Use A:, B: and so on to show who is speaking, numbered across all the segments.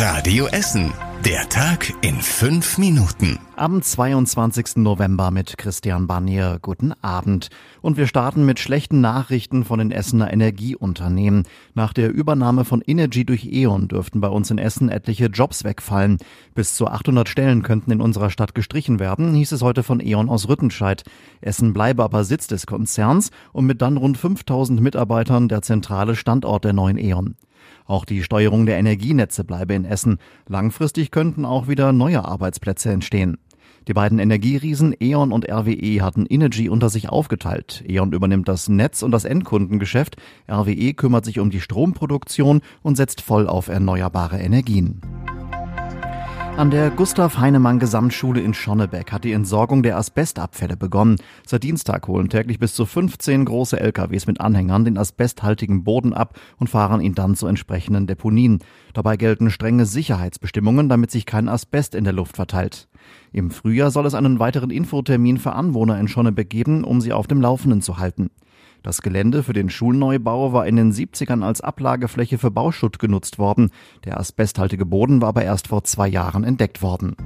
A: Radio Essen. Der Tag in fünf Minuten.
B: Am 22. November mit Christian Barnier. Guten Abend. Und wir starten mit schlechten Nachrichten von den Essener Energieunternehmen. Nach der Übernahme von Energy durch E.ON dürften bei uns in Essen etliche Jobs wegfallen. Bis zu 800 Stellen könnten in unserer Stadt gestrichen werden, hieß es heute von E.ON aus Rüttenscheid. Essen bleibe aber Sitz des Konzerns und mit dann rund 5000 Mitarbeitern der zentrale Standort der neuen E.ON. Auch die Steuerung der Energienetze bleibe in Essen. Langfristig könnten auch wieder neue Arbeitsplätze entstehen. Die beiden Energieriesen E.ON und RWE hatten Energy unter sich aufgeteilt. E.ON übernimmt das Netz und das Endkundengeschäft, RWE kümmert sich um die Stromproduktion und setzt voll auf erneuerbare Energien. An der Gustav Heinemann Gesamtschule in Schonnebeck hat die Entsorgung der Asbestabfälle begonnen. Seit Dienstag holen täglich bis zu 15 große LKWs mit Anhängern den asbesthaltigen Boden ab und fahren ihn dann zu entsprechenden Deponien. Dabei gelten strenge Sicherheitsbestimmungen, damit sich kein Asbest in der Luft verteilt. Im Frühjahr soll es einen weiteren Infotermin für Anwohner in Schonnebeck geben, um sie auf dem Laufenden zu halten. Das Gelände für den Schulneubau war in den 70ern als Ablagefläche für Bauschutt genutzt worden. Der asbesthaltige Boden war aber erst vor zwei Jahren entdeckt worden.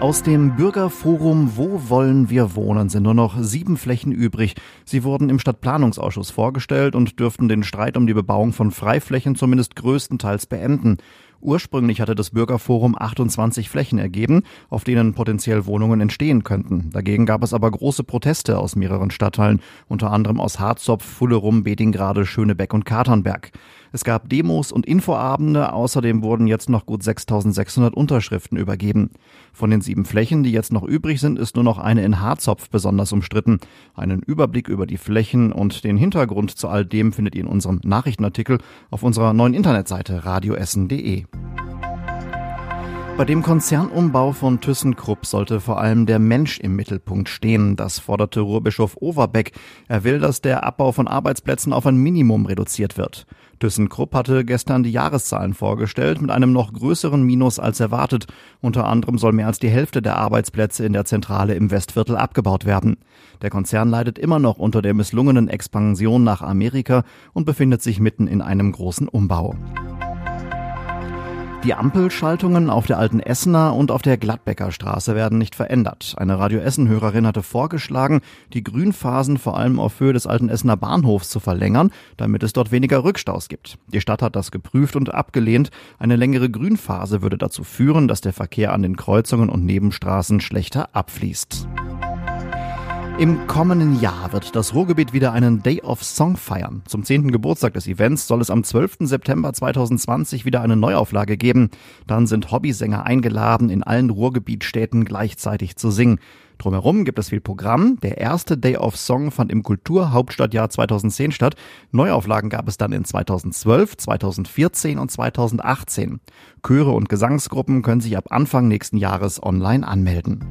B: Aus dem Bürgerforum Wo wollen wir wohnen sind nur noch sieben Flächen übrig. Sie wurden im Stadtplanungsausschuss vorgestellt und dürften den Streit um die Bebauung von Freiflächen zumindest größtenteils beenden. Ursprünglich hatte das Bürgerforum 28 Flächen ergeben, auf denen potenziell Wohnungen entstehen könnten. Dagegen gab es aber große Proteste aus mehreren Stadtteilen, unter anderem aus Harzopf, Fullerum, Bedingrade, Schönebeck und Katernberg. Es gab Demos und Infoabende, außerdem wurden jetzt noch gut 6600 Unterschriften übergeben. Von den sieben Flächen, die jetzt noch übrig sind, ist nur noch eine in Harzopf besonders umstritten. Einen Überblick über die Flächen und den Hintergrund zu all dem findet ihr in unserem Nachrichtenartikel auf unserer neuen Internetseite radioessen.de. Bei dem Konzernumbau von ThyssenKrupp sollte vor allem der Mensch im Mittelpunkt stehen. Das forderte Ruhrbischof Overbeck. Er will, dass der Abbau von Arbeitsplätzen auf ein Minimum reduziert wird. ThyssenKrupp hatte gestern die Jahreszahlen vorgestellt mit einem noch größeren Minus als erwartet. Unter anderem soll mehr als die Hälfte der Arbeitsplätze in der Zentrale im Westviertel abgebaut werden. Der Konzern leidet immer noch unter der misslungenen Expansion nach Amerika und befindet sich mitten in einem großen Umbau. Die Ampelschaltungen auf der alten Essener und auf der Gladbecker Straße werden nicht verändert. Eine Radio Essen-Hörerin hatte vorgeschlagen, die Grünphasen vor allem auf Höhe des alten Essener Bahnhofs zu verlängern, damit es dort weniger Rückstaus gibt. Die Stadt hat das geprüft und abgelehnt. Eine längere Grünphase würde dazu führen, dass der Verkehr an den Kreuzungen und Nebenstraßen schlechter abfließt. Im kommenden Jahr wird das Ruhrgebiet wieder einen Day of Song feiern. Zum 10. Geburtstag des Events soll es am 12. September 2020 wieder eine Neuauflage geben. Dann sind Hobbysänger eingeladen, in allen Ruhrgebietstädten gleichzeitig zu singen. Drumherum gibt es viel Programm. Der erste Day of Song fand im Kulturhauptstadtjahr 2010 statt. Neuauflagen gab es dann in 2012, 2014 und 2018. Chöre und Gesangsgruppen können sich ab Anfang nächsten Jahres online anmelden.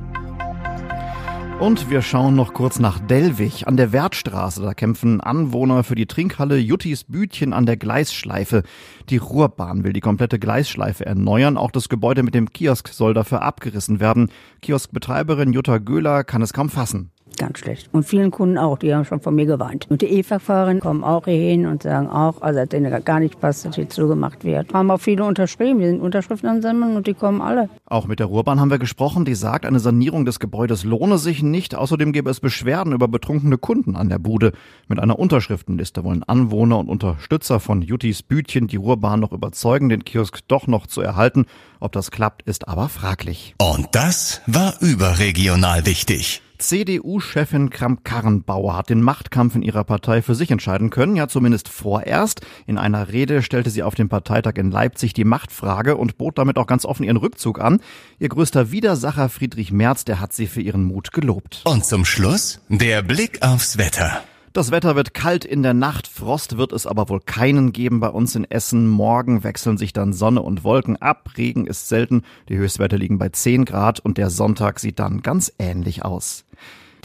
B: Und wir schauen noch kurz nach Dellwig an der Wertstraße. Da kämpfen Anwohner für die Trinkhalle Juttis Bütchen an der Gleisschleife. Die Ruhrbahn will die komplette Gleisschleife erneuern. Auch das Gebäude mit dem Kiosk soll dafür abgerissen werden. Kioskbetreiberin Jutta Göhler kann es kaum fassen.
C: Ganz schlecht. Und vielen Kunden auch, die haben schon von mir geweint. Und die E-Fahrer kommen auch hier hin und sagen auch, also dass denen gar nicht passt, dass hier zugemacht wird. Haben auch viele unterschrieben, die sind Unterschriften ansammeln und die kommen alle.
B: Auch mit der Ruhrbahn haben wir gesprochen, die sagt, eine Sanierung des Gebäudes lohne sich nicht. Außerdem gäbe es Beschwerden über betrunkene Kunden an der Bude. Mit einer Unterschriftenliste wollen Anwohner und Unterstützer von Juttis Bütchen die Ruhrbahn noch überzeugen, den Kiosk doch noch zu erhalten. Ob das klappt, ist aber fraglich.
A: Und das war überregional wichtig.
B: CDU-Chefin Kramp-Karrenbauer hat den Machtkampf in ihrer Partei für sich entscheiden können, ja zumindest vorerst. In einer Rede stellte sie auf dem Parteitag in Leipzig die Machtfrage und bot damit auch ganz offen ihren Rückzug an. Ihr größter Widersacher Friedrich Merz, der hat sie für ihren Mut gelobt.
A: Und zum Schluss der Blick aufs Wetter.
B: Das Wetter wird kalt in der Nacht, Frost wird es aber wohl keinen geben bei uns in Essen. Morgen wechseln sich dann Sonne und Wolken ab, Regen ist selten, die Höchstwerte liegen bei 10 Grad und der Sonntag sieht dann ganz ähnlich aus.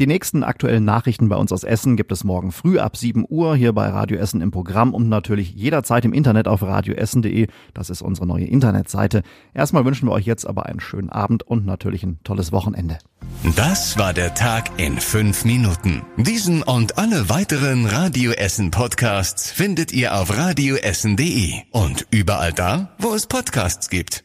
B: Die nächsten aktuellen Nachrichten bei uns aus Essen gibt es morgen früh ab 7 Uhr hier bei Radio Essen im Programm und natürlich jederzeit im Internet auf radioessen.de. Das ist unsere neue Internetseite. Erstmal wünschen wir euch jetzt aber einen schönen Abend und natürlich ein tolles Wochenende.
A: Das war der Tag in fünf Minuten. Diesen und alle weiteren Radio Essen Podcasts findet ihr auf radioessen.de und überall da, wo es Podcasts gibt.